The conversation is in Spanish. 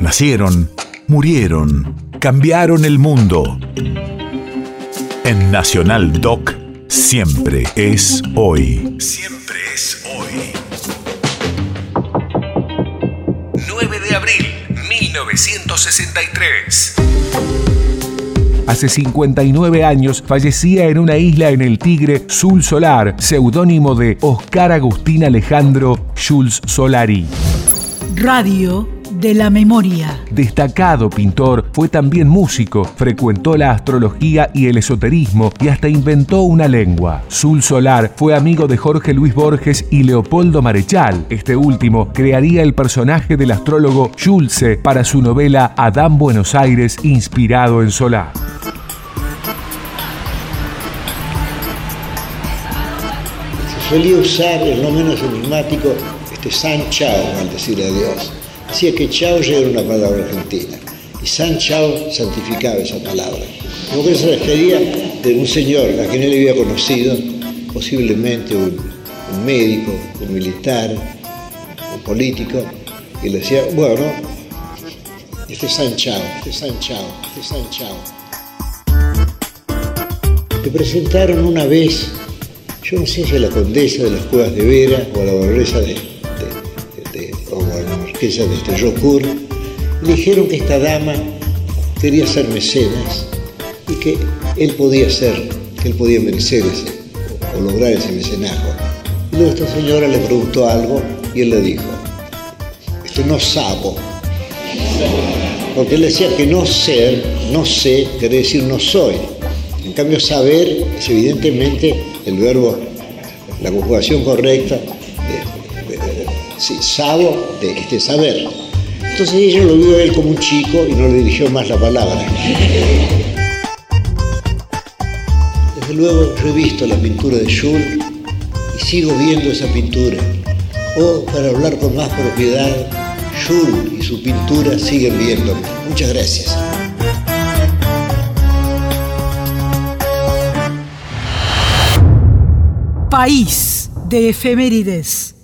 Nacieron, murieron, cambiaron el mundo. En Nacional Doc, siempre es hoy. Siempre es hoy. 9 de abril, 1963. Hace 59 años fallecía en una isla en el Tigre Sul Solar, seudónimo de Oscar Agustín Alejandro Jules Solari. Radio de la memoria. Destacado pintor, fue también músico, frecuentó la astrología y el esoterismo y hasta inventó una lengua. Sul Solar fue amigo de Jorge Luis Borges y Leopoldo Marechal. Este último crearía el personaje del astrólogo Schulze para su novela Adán Buenos Aires, inspirado en Solar. Se solía usar el no menos enigmático este San Chao al decirle adiós. Decía que Chao ya era una palabra argentina y San Chao santificaba esa palabra. Como que se refería de un señor a quien él había conocido, posiblemente un, un médico, un militar, un político, y le decía, bueno, este es San Chao, este es San Chao, este es San Chao. Le presentaron una vez, yo no sé si a la condesa de las Cuevas de Vera o a la baronesa de, a la marquesa de Estrellocur, le dijeron que esta dama quería ser mecenas y que él podía ser, que él podía merecer ese, o, lograr ese mecenazgo. Y luego esta señora le preguntó algo y él le dijo, este no sabo, porque él decía que no ser, no sé, quiere decir no soy. En cambio, saber es evidentemente el verbo, la conjugación correcta sabo, de este saber. Entonces ella lo vio a él como un chico y no le dirigió más la palabra. Desde luego yo he visto la pintura de Jules y sigo viendo esa pintura. O, para hablar con más propiedad, Jules y su pintura siguen viéndome. Muchas gracias. País de efemérides.